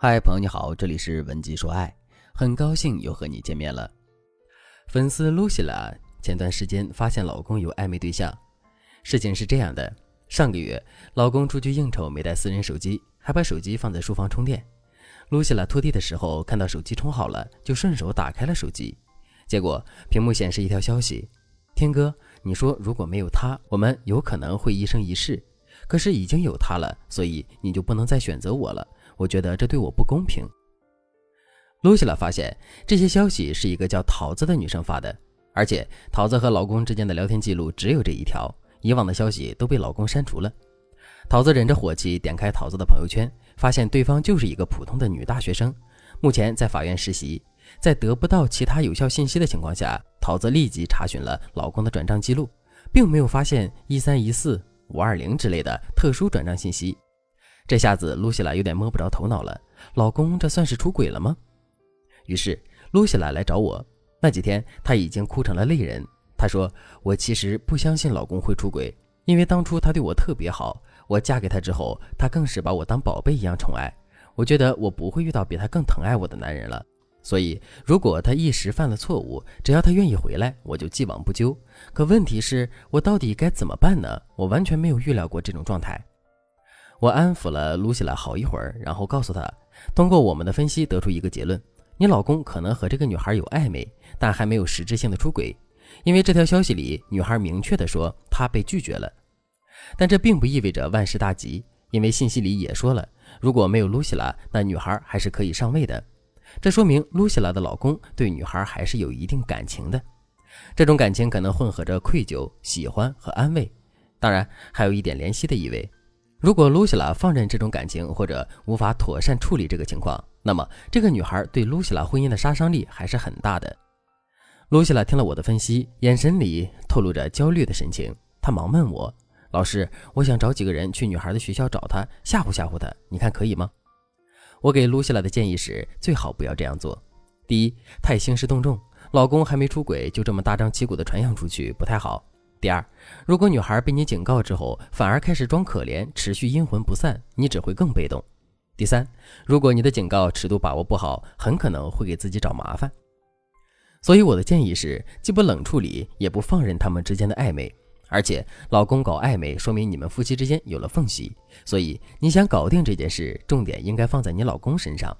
嗨，朋友你好，这里是文姬说爱，很高兴又和你见面了。粉丝露西拉前段时间发现老公有暧昧对象，事情是这样的：上个月老公出去应酬没带私人手机，还把手机放在书房充电。露西拉拖地的时候看到手机充好了，就顺手打开了手机，结果屏幕显示一条消息：“天哥，你说如果没有他，我们有可能会一生一世，可是已经有他了，所以你就不能再选择我了。”我觉得这对我不公平。露西拉发现这些消息是一个叫桃子的女生发的，而且桃子和老公之间的聊天记录只有这一条，以往的消息都被老公删除了。桃子忍着火气点开桃子的朋友圈，发现对方就是一个普通的女大学生，目前在法院实习。在得不到其他有效信息的情况下，桃子立即查询了老公的转账记录，并没有发现一三一四五二零之类的特殊转账信息。这下子，露西拉有点摸不着头脑了。老公，这算是出轨了吗？于是，露西拉来找我。那几天，她已经哭成了泪人。她说：“我其实不相信老公会出轨，因为当初他对我特别好。我嫁给他之后，他更是把我当宝贝一样宠爱。我觉得我不会遇到比他更疼爱我的男人了。所以，如果他一时犯了错误，只要他愿意回来，我就既往不咎。可问题是我到底该怎么办呢？我完全没有预料过这种状态。”我安抚了露西拉好一会儿，然后告诉她，通过我们的分析得出一个结论：你老公可能和这个女孩有暧昧，但还没有实质性的出轨。因为这条消息里，女孩明确的说她被拒绝了。但这并不意味着万事大吉，因为信息里也说了，如果没有露西拉，那女孩还是可以上位的。这说明露西拉的老公对女孩还是有一定感情的，这种感情可能混合着愧疚、喜欢和安慰，当然还有一点怜惜的意味。如果露西拉放任这种感情，或者无法妥善处理这个情况，那么这个女孩对露西拉婚姻的杀伤力还是很大的。露西拉听了我的分析，眼神里透露着焦虑的神情。她忙问我：“老师，我想找几个人去女孩的学校找她，吓唬吓唬她，你看可以吗？”我给露西拉的建议是：最好不要这样做。第一，太兴师动众，老公还没出轨，就这么大张旗鼓地传扬出去，不太好。第二，如果女孩被你警告之后，反而开始装可怜，持续阴魂不散，你只会更被动。第三，如果你的警告尺度把握不好，很可能会给自己找麻烦。所以我的建议是，既不冷处理，也不放任他们之间的暧昧。而且，老公搞暧昧，说明你们夫妻之间有了缝隙。所以，你想搞定这件事，重点应该放在你老公身上。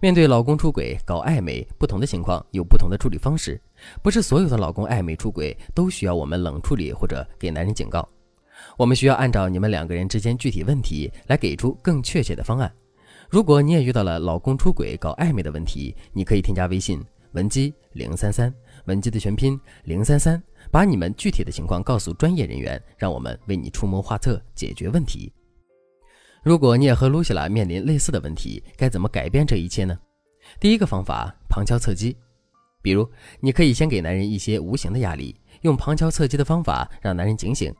面对老公出轨、搞暧昧，不同的情况有不同的处理方式，不是所有的老公暧昧出轨都需要我们冷处理或者给男人警告。我们需要按照你们两个人之间具体问题来给出更确切的方案。如果你也遇到了老公出轨、搞暧昧的问题，你可以添加微信文姬零三三，文姬的全拼零三三，把你们具体的情况告诉专业人员，让我们为你出谋划策，解决问题。如果你也和露西拉面临类似的问题，该怎么改变这一切呢？第一个方法，旁敲侧击。比如，你可以先给男人一些无形的压力，用旁敲侧击的方法让男人警醒。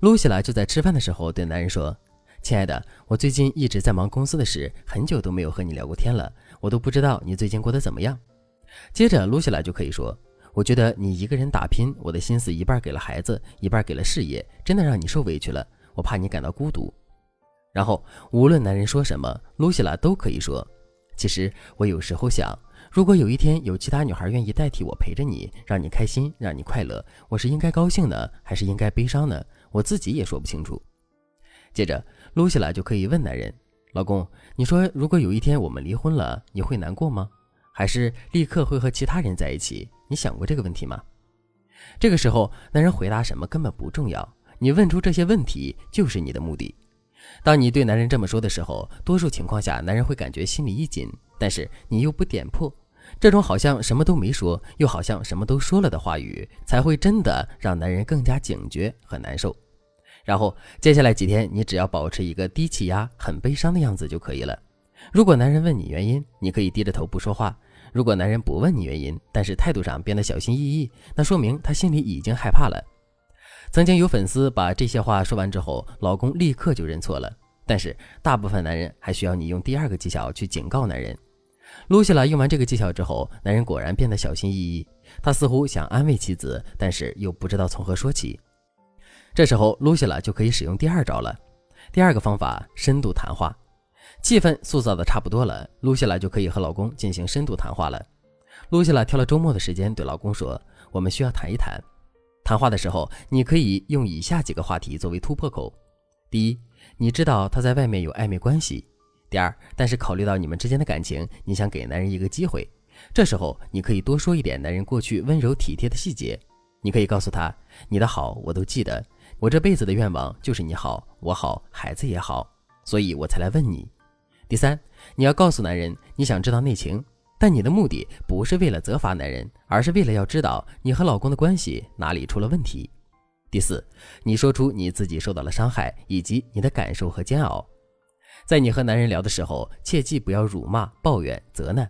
露西拉就在吃饭的时候对男人说：“亲爱的，我最近一直在忙公司的事，很久都没有和你聊过天了，我都不知道你最近过得怎么样。”接着，露西拉就可以说：“我觉得你一个人打拼，我的心思一半给了孩子，一半给了事业，真的让你受委屈了，我怕你感到孤独。”然后，无论男人说什么，露西拉都可以说：“其实我有时候想，如果有一天有其他女孩愿意代替我陪着你，让你开心，让你快乐，我是应该高兴呢，还是应该悲伤呢？我自己也说不清楚。”接着，露西拉就可以问男人：“老公，你说如果有一天我们离婚了，你会难过吗？还是立刻会和其他人在一起？你想过这个问题吗？”这个时候，男人回答什么根本不重要，你问出这些问题就是你的目的。当你对男人这么说的时候，多数情况下，男人会感觉心里一紧，但是你又不点破，这种好像什么都没说，又好像什么都说了的话语，才会真的让男人更加警觉和难受。然后接下来几天，你只要保持一个低气压、很悲伤的样子就可以了。如果男人问你原因，你可以低着头不说话；如果男人不问你原因，但是态度上变得小心翼翼，那说明他心里已经害怕了。曾经有粉丝把这些话说完之后，老公立刻就认错了。但是大部分男人还需要你用第二个技巧去警告男人。露西拉用完这个技巧之后，男人果然变得小心翼翼。他似乎想安慰妻子，但是又不知道从何说起。这时候，露西拉就可以使用第二招了。第二个方法：深度谈话。气氛塑造的差不多了，露西拉就可以和老公进行深度谈话了。露西拉挑了周末的时间对老公说：“我们需要谈一谈。”谈话的时候，你可以用以下几个话题作为突破口：第一，你知道他在外面有暧昧关系；第二，但是考虑到你们之间的感情，你想给男人一个机会。这时候，你可以多说一点男人过去温柔体贴的细节。你可以告诉他：“你的好我都记得，我这辈子的愿望就是你好，我好，孩子也好，所以我才来问你。”第三，你要告诉男人你想知道内情，但你的目的不是为了责罚男人，而是为了要知道你和老公的关系哪里出了问题。第四，你说出你自己受到了伤害以及你的感受和煎熬。在你和男人聊的时候，切记不要辱骂、抱怨、责难。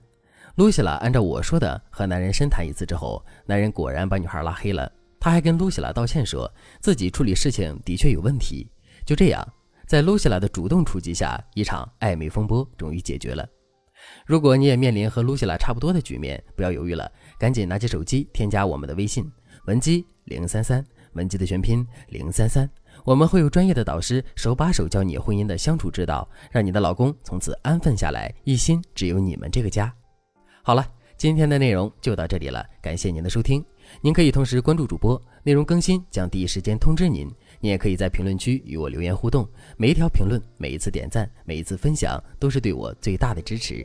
露西拉按照我说的和男人深谈一次之后，男人果然把女孩拉黑了。他还跟露西拉道歉，说自己处理事情的确有问题。就这样，在露西拉的主动出击下，一场暧昧风波终于解决了。如果你也面临和露西拉差不多的局面，不要犹豫了，赶紧拿起手机添加我们的微信文姬零三三，文姬的全拼零三三，我们会有专业的导师手把手教你婚姻的相处之道，让你的老公从此安分下来，一心只有你们这个家。好了，今天的内容就到这里了，感谢您的收听。您可以同时关注主播，内容更新将第一时间通知您。您也可以在评论区与我留言互动，每一条评论、每一次点赞、每一次分享，都是对我最大的支持。